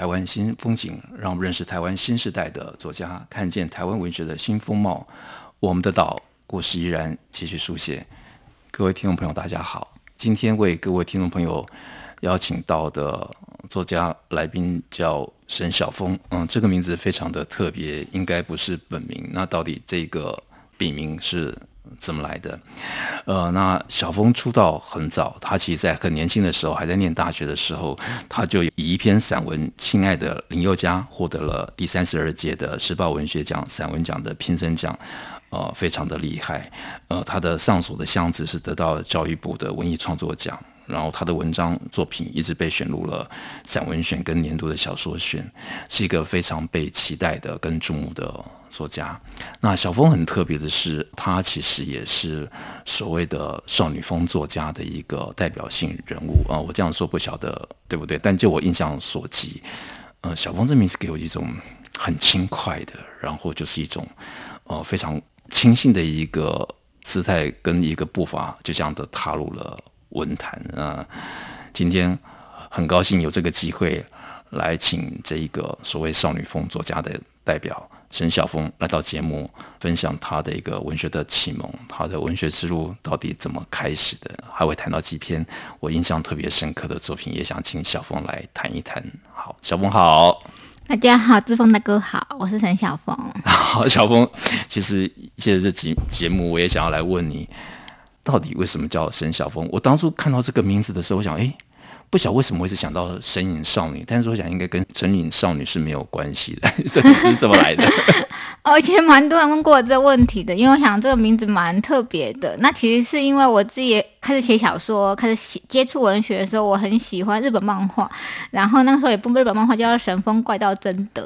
台湾新风景，让我们认识台湾新时代的作家，看见台湾文学的新风貌。我们的岛故事依然继续书写。各位听众朋友，大家好，今天为各位听众朋友邀请到的作家来宾叫沈晓峰。嗯，这个名字非常的特别，应该不是本名。那到底这个笔名是？怎么来的？呃，那小峰出道很早，他其实在很年轻的时候，还在念大学的时候，他就以一篇散文《亲爱的林宥嘉》获得了第三十二届的时报文学奖散文奖的评审奖，呃，非常的厉害。呃，他的《上锁的箱子》是得到教育部的文艺创作奖。然后他的文章作品一直被选入了散文选跟年度的小说选，是一个非常被期待的跟注目的作家。那小峰很特别的是，他其实也是所谓的少女风作家的一个代表性人物啊。我这样说不晓得对不对？但就我印象所及，呃，小峰这名字给我一种很轻快的，然后就是一种呃非常清新的一个姿态跟一个步伐，就这样的踏入了。文坛啊，今天很高兴有这个机会来请这一个所谓少女风作家的代表沈晓峰来到节目，分享他的一个文学的启蒙，他的文学之路到底怎么开始的，还会谈到几篇我印象特别深刻的作品，也想请小峰来谈一谈。好，小峰好，大家好，志峰大哥好，我是沈晓峰。好，小峰，其实借着这集节目，我也想要来问你。到底为什么叫沈晓峰？我当初看到这个名字的时候，我想，哎，不晓为什么会是想到神隐少女，但是我想应该跟神隐少女是没有关系的，这名字是怎么来的？而且蛮多人问过我这个问题的，因为我想这个名字蛮特别的。那其实是因为我自己开始写小说，开始写接触文学的时候，我很喜欢日本漫画，然后那个时候也不日本漫画叫《神风怪盗贞德》。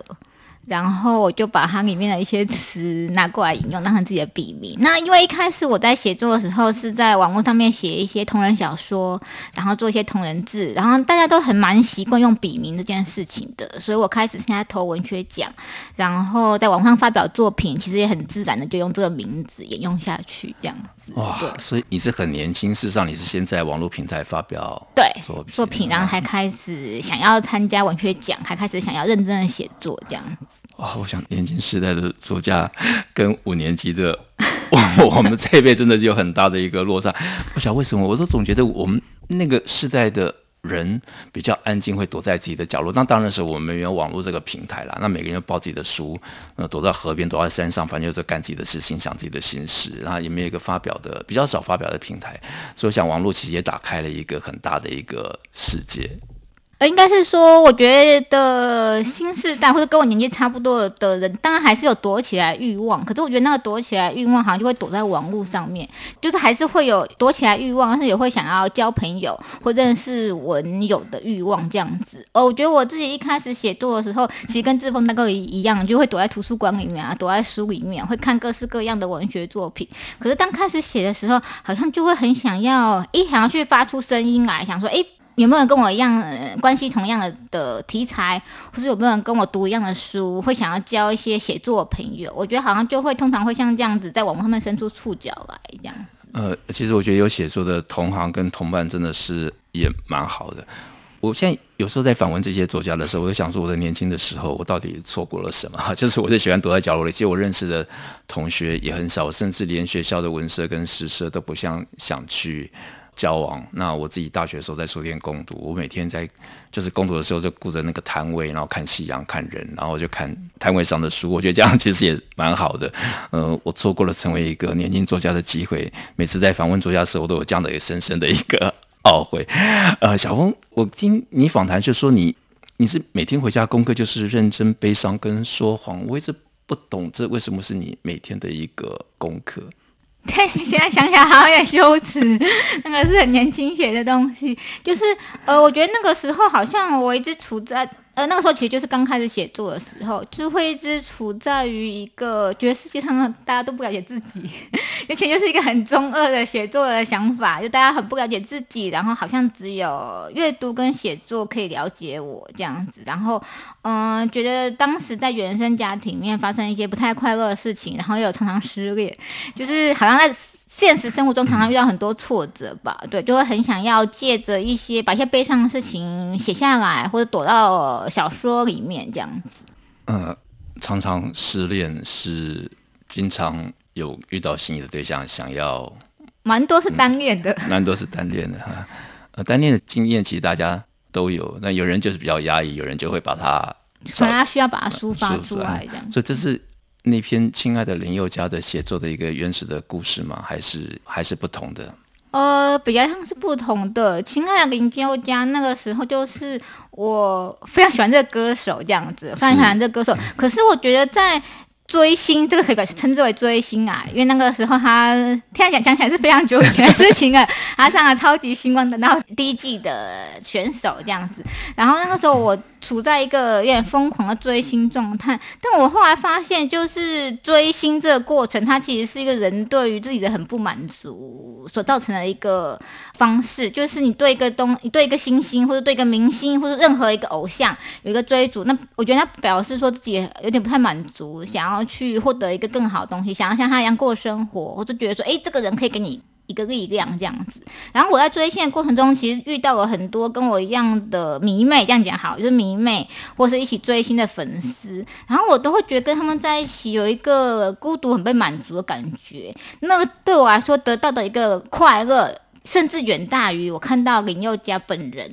然后我就把它里面的一些词拿过来引用，当成自己的笔名。那因为一开始我在写作的时候是在网络上面写一些同人小说，然后做一些同人志，然后大家都很蛮习惯用笔名这件事情的，所以我开始现在投文学奖，然后在网上发表作品，其实也很自然的就用这个名字沿用下去，这样子。哇，所以你是很年轻，事实上你是先在网络平台发表对作品，作品，然后还开始想要参加文学奖，还开始想要认真的写作这样子。哇，我想年轻时代的作家跟五年级的我，我们这一辈真的就有很大的一个落差。不晓得为什么，我都总觉得我们那个时代的。人比较安静，会躲在自己的角落。那当然是我们没有网络这个平台啦。那每个人都抱自己的书，呃，躲在河边，躲在山上，反正就是干自己的事情，想自己的心事。然后也没有一个发表的，比较少发表的平台。所以，想网络其实也打开了一个很大的一个世界。呃，应该是说，我觉得新世代或者跟我年纪差不多的人，当然还是有躲起来欲望。可是我觉得那个躲起来欲望，好像就会躲在网络上面，就是还是会有躲起来欲望，但是也会想要交朋友或认识文友的欲望这样子。哦，我觉得我自己一开始写作的时候，其实跟志峰大哥一样，就会躲在图书馆里面啊，躲在书里面，会看各式各样的文学作品。可是当开始写的时候，好像就会很想要，一想要去发出声音来，想说，诶。有没有跟我一样、呃、关系同样的的题材，或是有没有人跟我读一样的书，会想要交一些写作朋友？我觉得好像就会通常会像这样子，在网络上面伸出触角来这样。呃，其实我觉得有写作的同行跟同伴真的是也蛮好的。我现在有时候在访问这些作家的时候，我就想说，我的年轻的时候，我到底错过了什么？就是我就喜欢躲在角落里，其实我认识的同学也很少，甚至连学校的文社跟诗社都不像想去。交往，那我自己大学的时候在书店攻读，我每天在就是工读的时候就顾着那个摊位，然后看夕阳看人，然后就看摊位上的书，我觉得这样其实也蛮好的。呃，我错过了成为一个年轻作家的机会，每次在访问作家的时候，我都有这样的一个深深的一个懊悔。呃，小峰，我听你访谈就说你你是每天回家功课就是认真悲伤跟说谎，我一直不懂这为什么是你每天的一个功课。但是现在想想好有点羞耻，那个是很年轻写的东西，就是呃，我觉得那个时候好像我一直处在呃，那个时候其实就是刚开始写作的时候，就会一直处在于一个觉得世界上大家都不了解自己，而且就是一个很中二的写作的想法，就大家很不了解自己，然后好像只有阅读跟写作可以了解我这样子，然后嗯、觉得当时在原生家庭里面发生一些不太快乐的事情，然后又常常失恋，就是好像在。现实生活中常常遇到很多挫折吧，对，就会很想要借着一些把一些悲伤的事情写下来，或者躲到小说里面这样子。呃，常常失恋是经常有遇到心仪的对象，想要蛮多是单恋的，蛮、嗯、多是单恋的哈。呃，单恋的经验其实大家都有，那有人就是比较压抑，有人就会把它，可能他需要把它抒发出来这样。所以这是。那篇《亲爱的林宥嘉》的写作的一个原始的故事吗？还是还是不同的？呃，比较像是不同的。《亲爱的林宥嘉》那个时候就是我非常喜欢这个歌手，这样子，非常喜欢这个歌手。可是我觉得在。追星这个可以把称之为追星啊，因为那个时候他听他讲讲起来是非常久以前的事情了。他上了超级星光等到第一季的选手这样子，然后那个时候我处在一个有点疯狂的追星状态。但我后来发现，就是追星这个过程，它其实是一个人对于自己的很不满足所造成的一个方式。就是你对一个东，你对一个星星，或者对一个明星，或者任何一个偶像有一个追逐，那我觉得他表示说自己有点不太满足，想要。然后去获得一个更好的东西，想要像他一样过生活，我就觉得说，哎，这个人可以给你一个力量这样子。然后我在追星的过程中，其实遇到了很多跟我一样的迷妹，这样讲好，就是迷妹或是一起追星的粉丝。然后我都会觉得跟他们在一起有一个孤独、很被满足的感觉。那个对我来说，得到的一个快乐，甚至远大于我看到林宥嘉本人。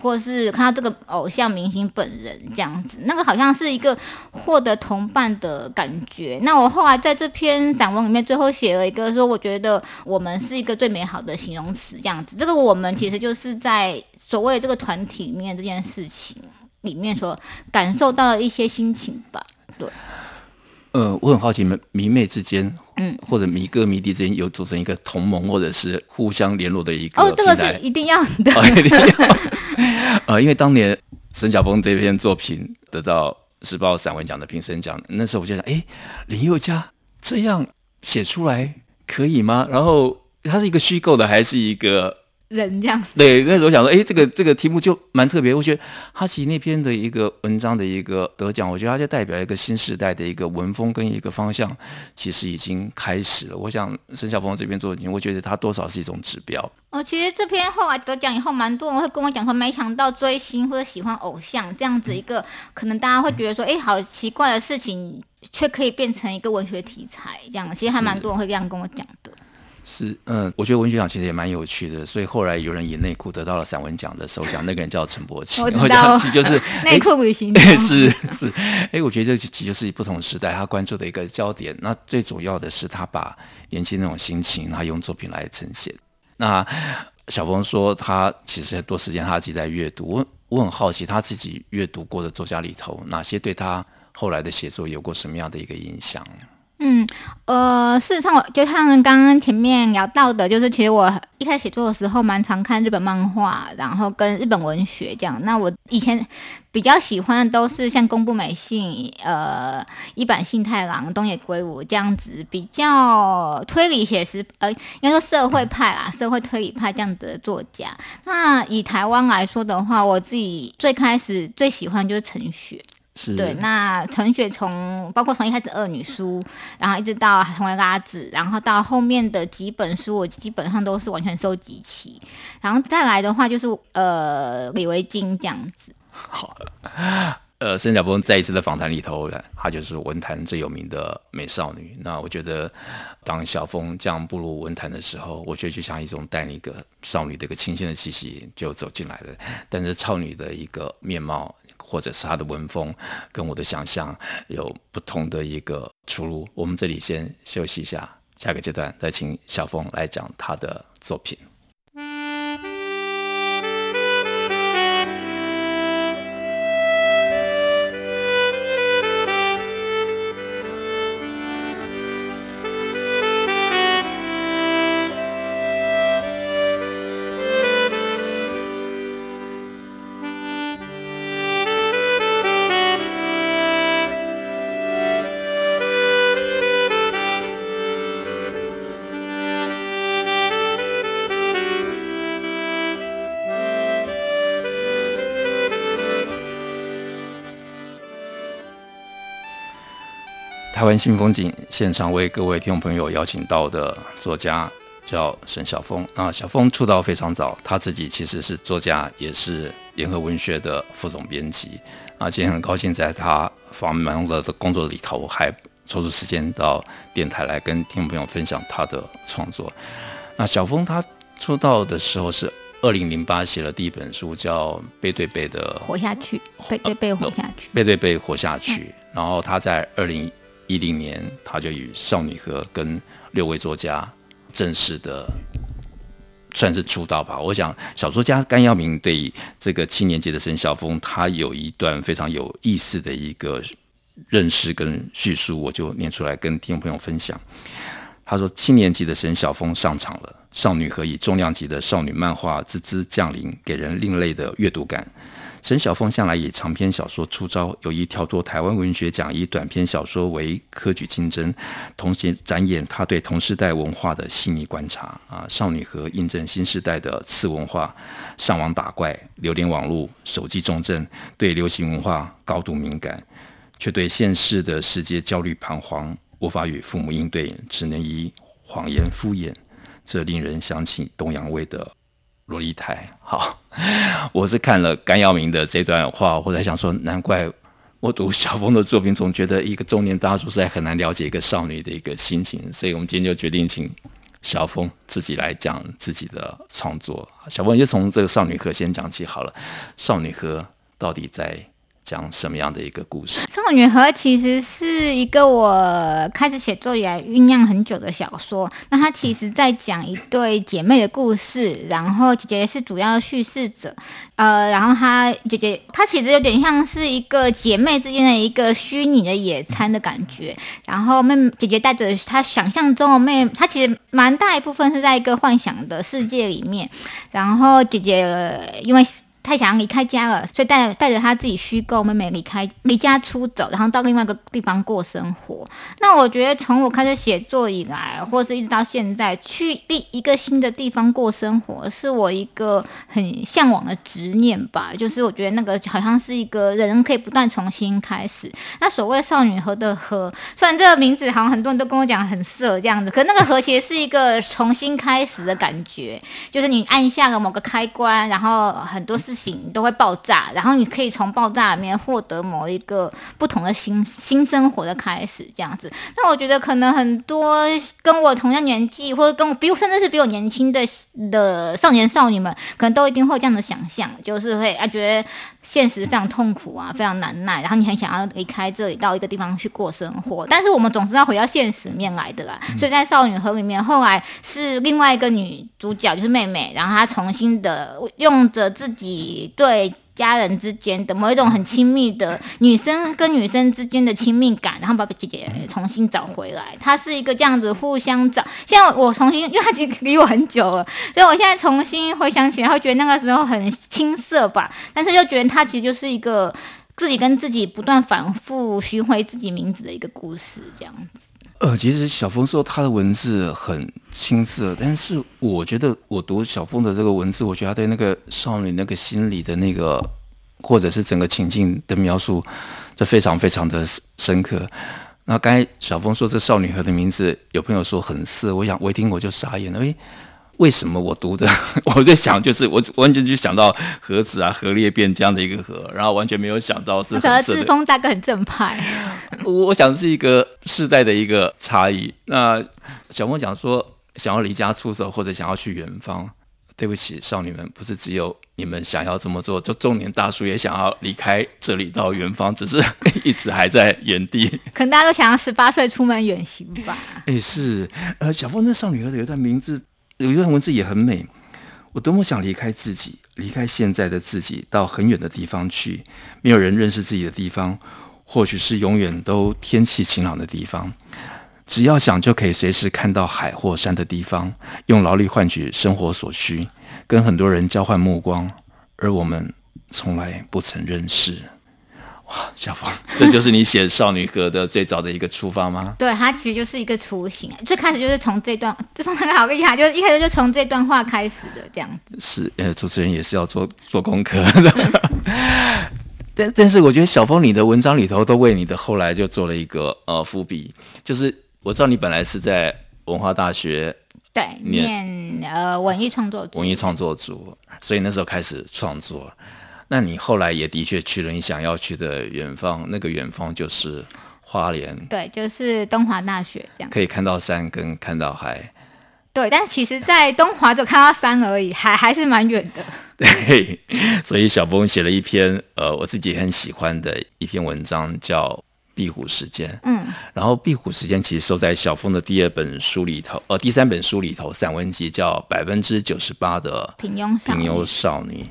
或是看到这个偶像明星本人这样子，那个好像是一个获得同伴的感觉。那我后来在这篇散文里面最后写了一个说，我觉得我们是一个最美好的形容词这样子。这个我们其实就是在所谓这个团体里面这件事情里面所感受到的一些心情吧。对。呃，我很好奇，们迷妹之间，嗯，或者迷哥迷弟之间有组成一个同盟，或者是互相联络的一个哦，这个是一定要的，哦、一定要。呃，因为当年沈晓峰这篇作品得到时报散文奖的评审奖，那时候我就想，哎，林宥嘉这样写出来可以吗？然后它是一个虚构的，还是一个？人这样子，对，那时候想说，哎，这个这个题目就蛮特别。我觉得哈奇那篇的一个文章的一个得奖，我觉得它就代表一个新时代的一个文风跟一个方向，其实已经开始了。我想沈晓峰这边做的，我觉得他多少是一种指标。哦，其实这篇后来得奖以后，蛮多人会跟我讲说，没想到追星或者喜欢偶像这样子一个，可能大家会觉得说，哎，好奇怪的事情，却可以变成一个文学题材这样。其实还蛮多人会这样跟我讲的。是，嗯，我觉得文学奖其实也蛮有趣的，所以后来有人以内裤得到了散文奖的首奖，那个人叫陈柏青，我知道，就是内裤旅行，是是，哎，我觉得这其实就是不同时代他关注的一个焦点。那最主要的是他把年轻那种心情，他用作品来呈现。那小峰说他其实很多时间他自己在阅读，我我很好奇他自己阅读过的作家里头，哪些对他后来的写作有过什么样的一个影响？嗯，呃，事实上，我就像刚刚前面聊到的，就是其实我一开始写作的时候，蛮常看日本漫画，然后跟日本文学这样。那我以前比较喜欢的都是像宫部美幸、呃，一坂幸太郎、东野圭吾这样子，比较推理写实，呃，应该说社会派啦，社会推理派这样子的作家。那以台湾来说的话，我自己最开始最喜欢就是陈雪。是对，那陈雪从包括从一开始恶女书，然后一直到成为拉子，然后到后面的几本书，我基本上都是完全收集齐。然后再来的话，就是呃李维京这样子。好，呃，沈晓峰在一次的访谈里头，她就是文坛最有名的美少女。那我觉得，当小峰这样步入文坛的时候，我觉得就像一种带一个少女的一个清新的气息就走进来了，但是少女的一个面貌。或者是他的文风跟我的想象有不同的一个出入。我们这里先休息一下，下个阶段再请小峰来讲他的作品。台湾新风景现场为各位听众朋友邀请到的作家叫沈晓峰啊。小峰出道非常早，他自己其实是作家，也是联合文学的副总编辑。啊，今天很高兴在他繁忙的工作里头，还抽出时间到电台来跟听众朋友分享他的创作。那小峰他出道的时候是二零零八写了第一本书，叫《背对背的活下去》，背对背活下去，背对背活下去。然后他在二零一零年，他就与少女河跟六位作家正式的算是出道吧。我想小说家甘耀明对这个七年级的沈小峰，他有一段非常有意思的一个认识跟叙述，我就念出来跟听众朋友分享。他说：“七年级的沈小峰上场了，少女河以重量级的少女漫画滋滋降临，给人另类的阅读感。沈小峰向来以长篇小说出招，有意跳脱台湾文学奖，以短篇小说为科举竞争，同时展演他对同时代文化的细腻观察。啊，少女和印证新时代的次文化，上网打怪，流连网络，手机重症，对流行文化高度敏感，却对现世的世界焦虑彷徨。”无法与父母应对，只能以谎言敷衍，这令人想起东洋味的萝莉台。好，我是看了甘耀明的这段话，我在想说，难怪我读小峰的作品，总觉得一个中年大叔实在很难了解一个少女的一个心情。所以，我们今天就决定请小峰自己来讲自己的创作。小峰就从这个少女河先讲起好了。少女河到底在？讲什么样的一个故事？《少女河》其实是一个我开始写作以来酝酿很久的小说。那它其实在讲一对姐妹的故事，然后姐姐是主要叙事者。呃，然后她姐姐她其实有点像是一个姐妹之间的一个虚拟的野餐的感觉。然后妹姐姐带着她想象中的妹，她其实蛮大一部分是在一个幻想的世界里面。然后姐姐因为。太想要离开家了，所以带带着他自己虚构妹妹离开离家出走，然后到另外一个地方过生活。那我觉得从我开始写作以来，或者是一直到现在，去第一个新的地方过生活，是我一个很向往的执念吧。就是我觉得那个好像是一个人可以不断重新开始。那所谓少女河的河，虽然这个名字好像很多人都跟我讲很色这样子，可那个和谐是一个重新开始的感觉，就是你按下了某个开关，然后很多事。都会爆炸，然后你可以从爆炸里面获得某一个不同的新新生活的开始，这样子。那我觉得可能很多跟我同样年纪，或者跟我比我甚至是比我年轻的的少年少女们，可能都一定会有这样的想象，就是会啊觉得现实非常痛苦啊，非常难耐，然后你很想要离开这里，到一个地方去过生活。但是我们总是要回到现实面来的啦。所以在少女河里面，后来是另外一个女主角，就是妹妹，然后她重新的用着自己。对家人之间的某一种很亲密的女生跟女生之间的亲密感，然后把姐姐重新找回来。她是一个这样子互相找。现在我重新，因为她其实离我很久了，所以我现在重新回想起来，会觉得那个时候很青涩吧。但是又觉得她其实就是一个自己跟自己不断反复寻回自己名字的一个故事，这样子。呃，其实小峰说他的文字很青涩，但是我觉得我读小峰的这个文字，我觉得他对那个少女那个心理的那个，或者是整个情境的描述，这非常非常的深刻。那刚才小峰说这少女河的名字，有朋友说很涩，我想我一听我就傻眼了，诶。什么我读的？我在想，就是我完全就想到盒子啊，核裂变这样的一个盒，然后完全没有想到是。我觉得志峰大哥很正派。我想是一个世代的一个差异。那小峰讲说，想要离家出走或者想要去远方，对不起，少女们，不是只有你们想要这么做，就中年大叔也想要离开这里到远方，只是一直还在原地。可能大家都想要十八岁出门远行吧。哎，是，呃，小峰那少女河的有一段名字。有一段文字也很美，我多么想离开自己，离开现在的自己，到很远的地方去，没有人认识自己的地方，或许是永远都天气晴朗的地方，只要想就可以随时看到海或山的地方，用劳力换取生活所需，跟很多人交换目光，而我们从来不曾认识。哇，小峰，这就是你写《少女河》的最早的一个出发吗？对，它其实就是一个雏形，最开始就是从这段，这方面好厉害，就是一开始就从这段话开始的这样子。是，呃，主持人也是要做做功课的。但但是我觉得小峰你的文章里头都为你的后来就做了一个呃伏笔，就是我知道你本来是在文化大学对念呃文艺创作组文艺创作组，所以那时候开始创作。那你后来也的确去了你想要去的远方，那个远方就是花莲，对，就是东华大学这样，可以看到山跟看到海。对，但是其实，在东华就看到山而已，还还是蛮远的。对，所以小峰写了一篇呃，我自己很喜欢的一篇文章，叫《壁虎时间》。嗯，然后《壁虎时间》其实收在小峰的第二本书里头，呃，第三本书里头，散文集叫《百分之九十八的平庸平庸少女》。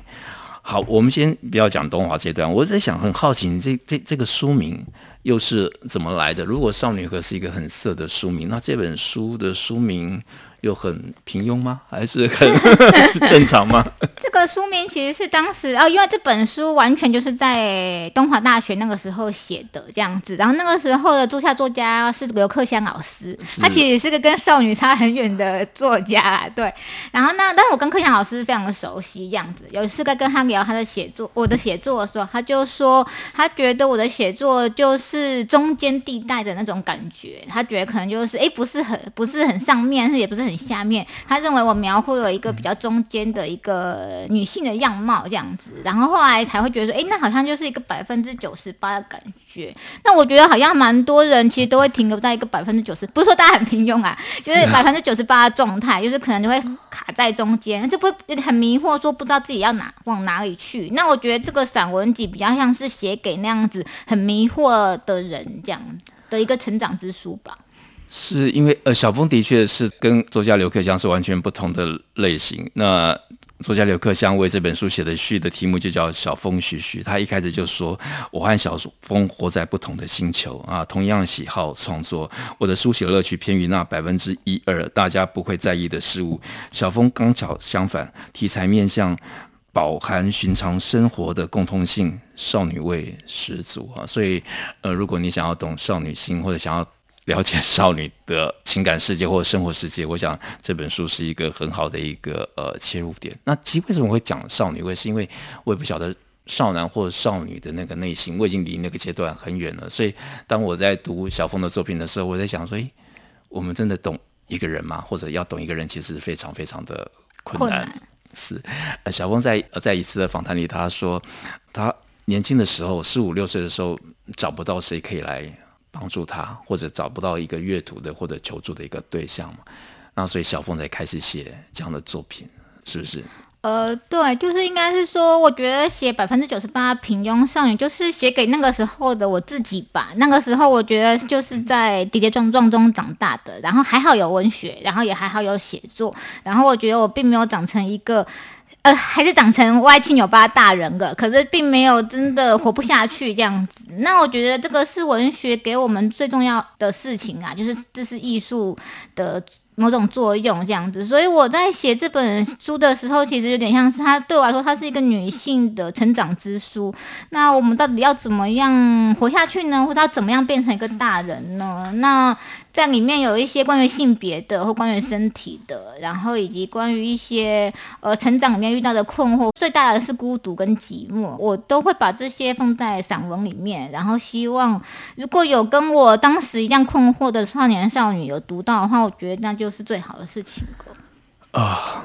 好，我们先不要讲东华这段，我在想，很好奇，你这这这个书名又是怎么来的？如果《少女河》是一个很色的书名，那这本书的书名？又很平庸吗？还是很 正常吗？这个书名其实是当时哦，因为这本书完全就是在东华大学那个时候写的这样子。然后那个时候的驻校作家是刘克襄老师，他其实是个跟少女差很远的作家。对，然后那但是我跟克襄老师非常的熟悉，这样子。有一次在跟他聊他的写作，我的写作的时候，他就说他觉得我的写作就是中间地带的那种感觉。他觉得可能就是哎，不是很不是很上面，是也不是很。下面，他认为我描绘了一个比较中间的一个女性的样貌这样子，然后后来才会觉得说，哎，那好像就是一个百分之九十八的感觉。那我觉得好像蛮多人其实都会停留在一个百分之九十，不是说大家很平庸啊，就是百分之九十八的状态，就是可能就会卡在中间，这不会很迷惑，说不知道自己要哪往哪里去。那我觉得这个散文集比较像是写给那样子很迷惑的人这样的一个成长之书吧。是因为呃，小峰的确是跟作家刘克襄是完全不同的类型。那作家刘克襄为这本书写的序的题目就叫“小峰徐徐”。他一开始就说：“我和小峰活在不同的星球啊，同样喜好创作。我的书写乐趣偏于那百分之一二大家不会在意的事物。小峰刚巧相反，题材面向饱含寻常生活的共通性，少女味十足啊。所以呃，如果你想要懂少女心或者想要。了解少女的情感世界或者生活世界，我想这本书是一个很好的一个呃切入点。那其实为什么会讲少女味？是因为我也不晓得少男或少女的那个内心，我已经离那个阶段很远了。所以当我在读小峰的作品的时候，我在想说，诶，我们真的懂一个人吗？或者要懂一个人，其实非常非常的困难。困难。是，呃，小峰在在一次的访谈里，他说他年轻的时候，十五六岁的时候，找不到谁可以来。帮助他，或者找不到一个阅读的或者求助的一个对象嘛，那所以小峰才开始写这样的作品，是不是？呃，对，就是应该是说，我觉得写百分之九十八平庸少女，就是写给那个时候的我自己吧。那个时候，我觉得就是在跌跌撞撞中长大的，然后还好有文学，然后也还好有写作，然后我觉得我并没有长成一个。呃，还是长成歪七扭八大人格，可是并没有真的活不下去这样子。那我觉得这个是文学给我们最重要的事情啊，就是这是艺术的某种作用这样子。所以我在写这本书的时候，其实有点像是它对我来说，它是一个女性的成长之书。那我们到底要怎么样活下去呢？或者要怎么样变成一个大人呢？那在里面有一些关于性别的或关于身体的，然后以及关于一些呃成长里面遇到的困惑，最大的是孤独跟寂寞，我都会把这些放在散文里面，然后希望如果有跟我当时一样困惑的少年少女有读到的话，我觉得那就都是最好的事情了。啊，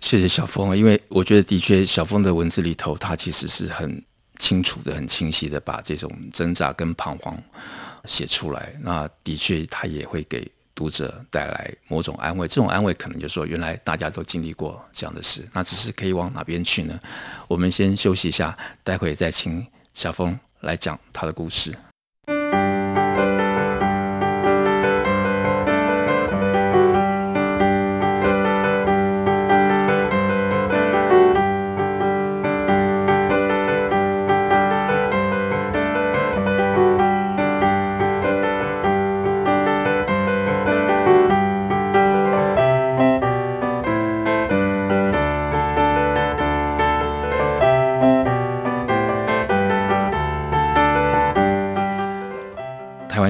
谢谢小峰，因为我觉得的确小峰的文字里头，他其实是很清楚的、很清晰的把这种挣扎跟彷徨。写出来，那的确他也会给读者带来某种安慰。这种安慰可能就是说，原来大家都经历过这样的事，那只是可以往哪边去呢？我们先休息一下，待会再请小峰来讲他的故事。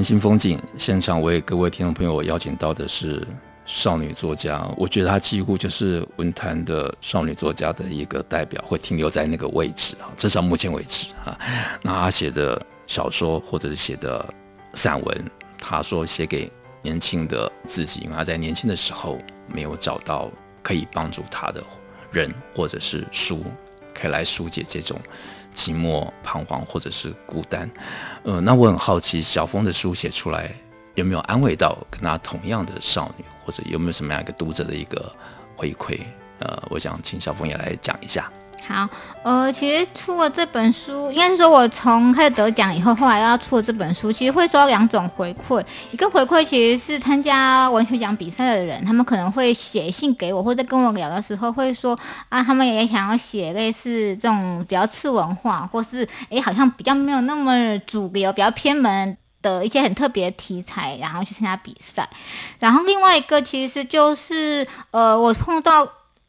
新风景现场为各位听众朋友邀请到的是少女作家，我觉得她几乎就是文坛的少女作家的一个代表，会停留在那个位置啊，至少目前为止啊。那她写的小说或者是写的散文，她说写给年轻的自己，因为她在年轻的时候没有找到可以帮助她的人或者是书，可以来疏解这种寂寞、彷徨或者是孤单。呃，那我很好奇，小峰的书写出来。有没有安慰到跟他同样的少女，或者有没有什么样一个读者的一个回馈？呃，我想请小峰也来讲一下。好，呃，其实出了这本书，应该是说我从开始得奖以后，后来要出了这本书，其实会收到两种回馈。一个回馈其实是参加文学奖比赛的人，他们可能会写信给我，或者跟我聊的时候会说啊，他们也想要写类似这种比较次文化，或是哎，好像比较没有那么主流，比较偏门。的一些很特别的题材，然后去参加比赛，然后另外一个其实就是，呃，我碰到。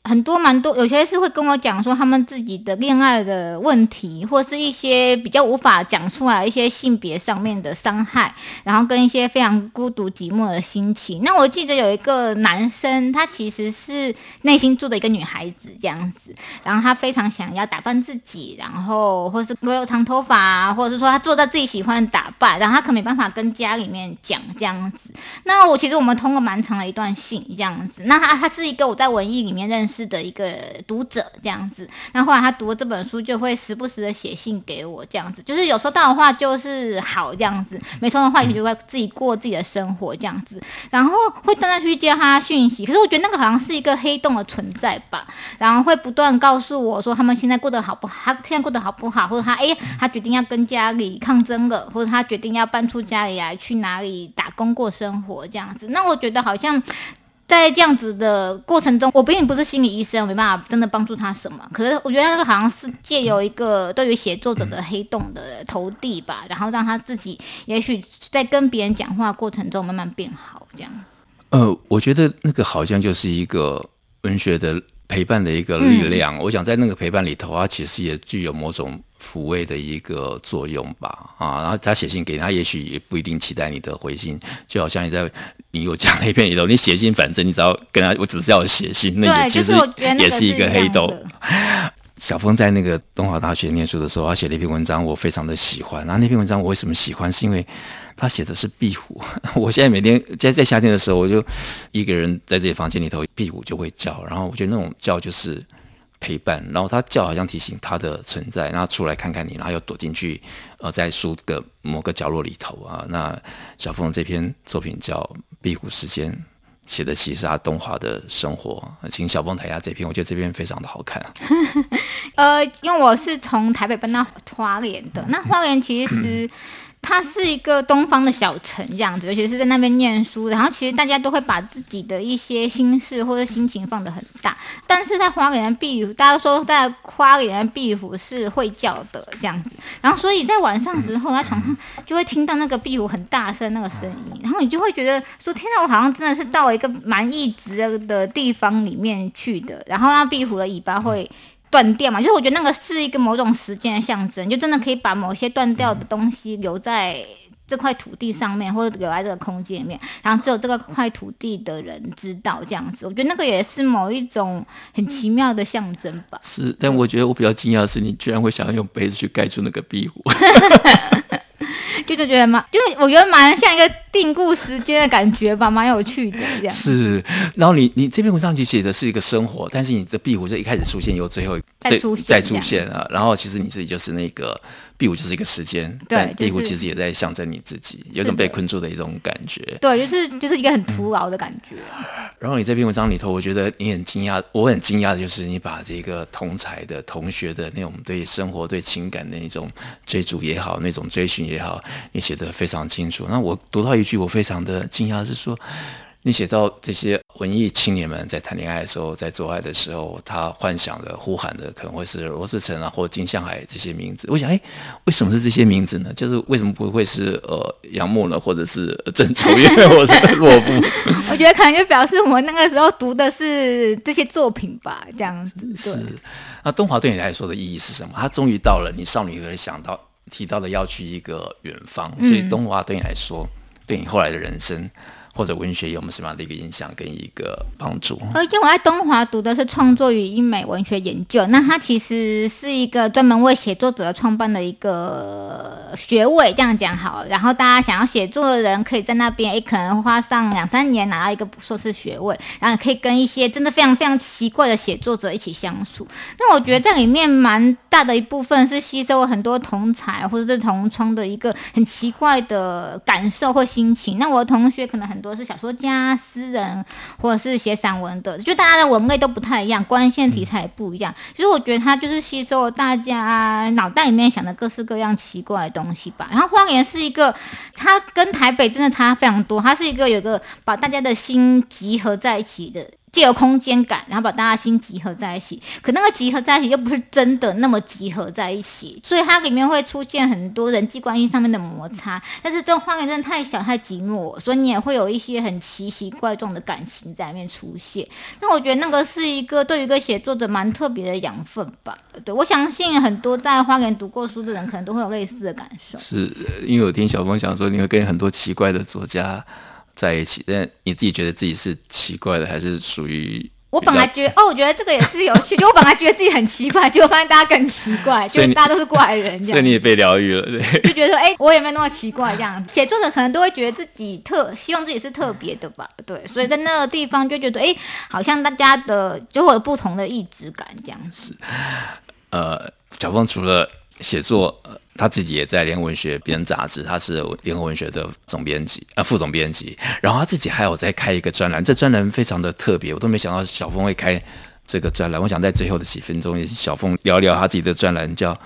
很多蛮多，有些是会跟我讲说他们自己的恋爱的问题，或是一些比较无法讲出来一些性别上面的伤害，然后跟一些非常孤独寂寞的心情。那我记得有一个男生，他其实是内心住的一个女孩子这样子，然后他非常想要打扮自己，然后或是留长头发，或者是说他做到自己喜欢的打扮，然后他可没办法跟家里面讲这样子。那我其实我们通过蛮长的一段信这样子。那他他是一个我在文艺里面认识。是的一个读者这样子，那后来他读了这本书，就会时不时的写信给我这样子，就是有收到的话就是好这样子，没收到的话也就会自己过自己的生活这样子，然后会断断续续接他讯息，可是我觉得那个好像是一个黑洞的存在吧，然后会不断告诉我说他们现在过得好不好，他现在过得好不好，或者他哎他决定要跟家里抗争了，或者他决定要搬出家里来去哪里打工过生活这样子，那我觉得好像。在这样子的过程中，我并不是心理医生，我没办法真的帮助他什么。可是我觉得那个好像是借由一个对于写作者的黑洞的投递吧，然后让他自己也许在跟别人讲话过程中慢慢变好，这样。呃，我觉得那个好像就是一个文学的陪伴的一个力量。嗯、我想在那个陪伴里头，它其实也具有某种。抚慰的一个作用吧，啊，然后他写信给他，也许也不一定期待你的回信，就好像你在你有讲了一篇里头，你写信，反正你只要跟他，我只是要写信，那也其实也是一个黑洞。小峰在那个东华大学念书的时候，他写了一篇文章，我非常的喜欢。然后那篇文章我为什么喜欢？是因为他写的是壁虎。我现在每天在在夏天的时候，我就一个人在这些房间里头，壁虎就会叫，然后我觉得那种叫就是。陪伴，然后他叫好像提醒他的存在，然后出来看看你，然后又躲进去，呃，在书的某个角落里头啊。那小凤这篇作品叫《壁虎时间》，写的其实是他东华的生活。请小凤台下这篇，我觉得这篇非常的好看。呃，因为我是从台北搬到花莲的，那花莲其实。它是一个东方的小城，这样子，尤其是在那边念书，然后其实大家都会把自己的一些心事或者心情放得很大。但是在花莲壁虎，大家都说在花莲壁虎是会叫的这样子，然后所以在晚上时候，在床上就会听到那个壁虎很大声那个声音，然后你就会觉得说，天哪，我好像真的是到了一个蛮异质的地方里面去的。然后那壁虎的尾巴会。断掉嘛，就是我觉得那个是一个某种时间的象征，就真的可以把某些断掉的东西留在这块土地上面，或者留在这个空间里面，然后只有这个块土地的人知道这样子。我觉得那个也是某一种很奇妙的象征吧。是，但我觉得我比较惊讶的是，你居然会想要用杯子去盖住那个壁虎。就是觉得蛮，就是我觉得蛮像一个定故时间的感觉吧，蛮有趣的这样。是，然后你你这篇文章其实写的是一个生活，但是你的壁虎是一开始出现，又最后再出现再出现了，然后其实你自己就是那个。壁虎就是一个时间，对，壁虎其实也在象征你自己，有种被困住的一种感觉。对，就是就是一个很徒劳的感觉。然后你这篇文章里头，我觉得你很惊讶，我很惊讶的就是你把这个同才的同学的那种对生活、对情感的那种追逐也好，那种追寻也好，你写的非常清楚。那我读到一句，我非常的惊讶，是说。你写到这些文艺青年们在谈恋爱的时候，在做爱的时候，他幻想的、呼喊的可能会是罗志成啊，或金向海这些名字。我想，哎，为什么是这些名字呢？就是为什么不会是呃杨牧呢，或者是郑愁予，或者是洛夫？我觉得可能就表示我们那个时候读的是这些作品吧，这样子。是。那东华对你来说的意义是什么？他终于到了你少女时想到提到的要去一个远方，所以东华对你来说，对你后来的人生。或者文学有没有什么样的一个影响跟一个帮助？呃，因为我在东华读的是创作与英美文学研究，那它其实是一个专门为写作者创办的一个学位，这样讲好。然后大家想要写作的人，可以在那边，诶，可能花上两三年拿到一个硕士学位，然后可以跟一些真的非常非常奇怪的写作者一起相处。那我觉得在里面蛮大的一部分是吸收了很多同才或者是同窗的一个很奇怪的感受或心情。那我的同学可能很多是小说家、诗人，或者是写散文的，就大家的文类都不太一样，光线题材也不一样。其实我觉得它就是吸收了大家脑袋里面想的各式各样奇怪的东西吧。然后花莲是一个，它跟台北真的差非常多，它是一个有个把大家的心集合在一起的。借由空间感，然后把大家心集合在一起。可那个集合在一起又不是真的那么集合在一起，所以它里面会出现很多人际关系上面的摩擦。但是这花园真的太小太寂寞，所以你也会有一些很奇奇怪状的感情在里面出现。那我觉得那个是一个对于一个写作者蛮特别的养分吧。对，我相信很多在花园读过书的人，可能都会有类似的感受。是因为我听小峰讲说，你会跟很多奇怪的作家。在一起，但你自己觉得自己是奇怪的，还是属于？我本来觉得，哦，我觉得这个也是有趣。就我本来觉得自己很奇怪，结果发现大家更奇怪，就大家都是怪人这样。所以你也被疗愈了，对？就觉得说，哎、欸，我也没那么奇怪这样。写作者可能都会觉得自己特，希望自己是特别的吧？对，所以在那个地方就觉得，哎、欸，好像大家的就会有不同的意志感这样子。呃，小峰除了写作。呃他自己也在联合文学编杂志，他是联合文学的总编辑，啊，副总编辑。然后他自己还有在开一个专栏，这专栏非常的特别，我都没想到小峰会开这个专栏。我想在最后的几分钟，也是小峰聊聊他自己的专栏，叫《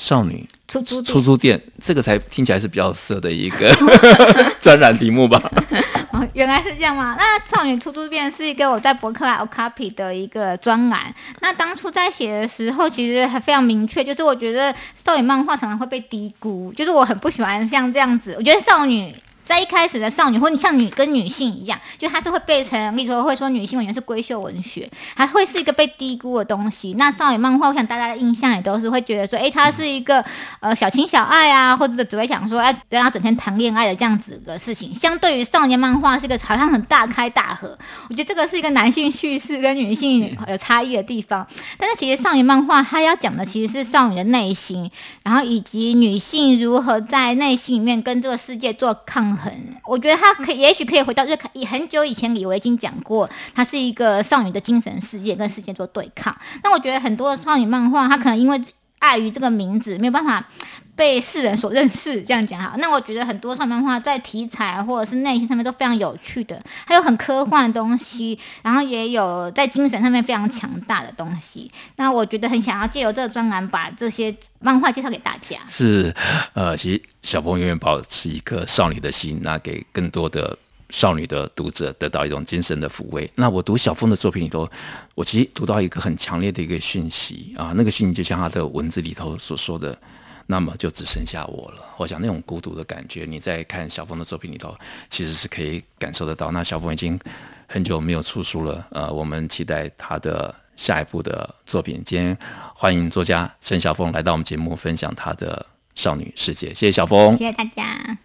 少女出租出租店》，这个才听起来是比较色的一个 专栏题目吧。哦，原来是这样吗？那少女出租店是一个我在博客来 Okapi 的一个专栏。那当初在写的时候，其实还非常明确，就是我觉得少女漫画常常会被低估，就是我很不喜欢像这样子。我觉得少女。在一开始的少女，或像女跟女性一样，就她是会被成，例如说会说女性文学是闺秀文学，还会是一个被低估的东西。那少女漫画，我想大家的印象也都是会觉得说，哎、欸，它是一个呃小情小爱啊，或者只会想说，哎，让她整天谈恋爱的这样子的事情。相对于少年漫画是一个好像很大开大合，我觉得这个是一个男性叙事跟女性有差异的地方。但是其实少女漫画它要讲的其实是少女的内心，然后以及女性如何在内心里面跟这个世界做抗。很，我觉得他可以，也许可以回到，就很久以前李维京讲过，他是一个少女的精神世界跟世界做对抗。那我觉得很多少女漫画，他可能因为碍于这个名字，没有办法。被世人所认识，这样讲哈。那我觉得很多少女漫画在题材或者是内心上面都非常有趣的，还有很科幻的东西，然后也有在精神上面非常强大的东西。那我觉得很想要借由这个专栏把这些漫画介绍给大家。是，呃，其实小峰永远保持一颗少女的心，那给更多的少女的读者得到一种精神的抚慰。那我读小峰的作品里头，我其实读到一个很强烈的一个讯息啊，那个讯息就像他的文字里头所说的。那么就只剩下我了。我想那种孤独的感觉，你在看小峰的作品里头，其实是可以感受得到。那小峰已经很久没有出书了，呃，我们期待他的下一部的作品。今天欢迎作家沈小峰来到我们节目，分享他的少女世界。谢谢小峰，谢谢大家。